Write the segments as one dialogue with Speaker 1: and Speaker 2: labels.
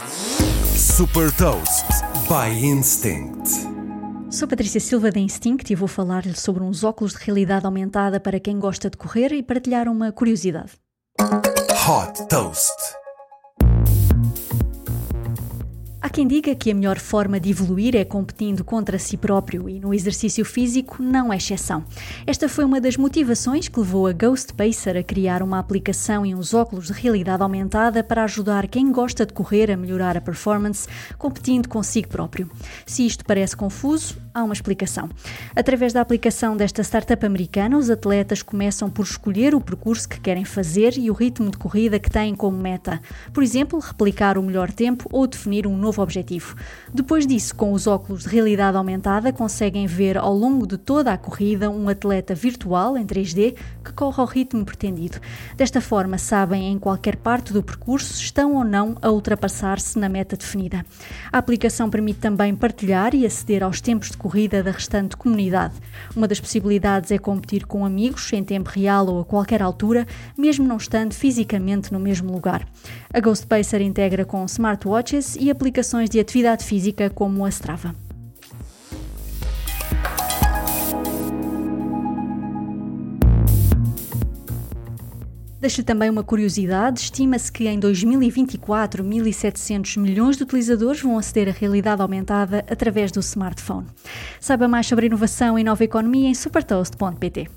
Speaker 1: Super Toast by Instinct.
Speaker 2: Sou Patrícia Silva da Instinct e vou falar-lhe sobre uns óculos de realidade aumentada para quem gosta de correr e partilhar uma curiosidade.
Speaker 1: Hot Toast.
Speaker 2: Há quem diga que a melhor forma de evoluir é competindo contra si próprio e no exercício físico não é exceção. Esta foi uma das motivações que levou a Ghost Pacer a criar uma aplicação e uns óculos de realidade aumentada para ajudar quem gosta de correr a melhorar a performance competindo consigo próprio. Se isto parece confuso, há uma explicação. Através da aplicação desta startup americana, os atletas começam por escolher o percurso que querem fazer e o ritmo de corrida que têm como meta. Por exemplo, replicar o melhor tempo ou definir um novo objetivo. Depois disso, com os óculos de realidade aumentada, conseguem ver ao longo de toda a corrida um atleta virtual em 3D que corre ao ritmo pretendido. Desta forma, sabem em qualquer parte do percurso se estão ou não a ultrapassar-se na meta definida. A aplicação permite também partilhar e aceder aos tempos de corrida da restante comunidade. Uma das possibilidades é competir com amigos em tempo real ou a qualquer altura, mesmo não estando fisicamente no mesmo lugar. A Ghost Pacer integra com smartwatches e aplicações de atividade física como a Strava. Deixo também uma curiosidade: estima-se que em 2024 1.700 milhões de utilizadores vão aceder à realidade aumentada através do smartphone. Saiba mais sobre inovação e nova economia em supertoast.pt.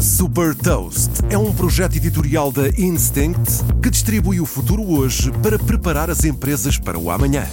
Speaker 1: Super Toast é um projeto editorial da Instinct que distribui o futuro hoje para preparar as empresas para o amanhã.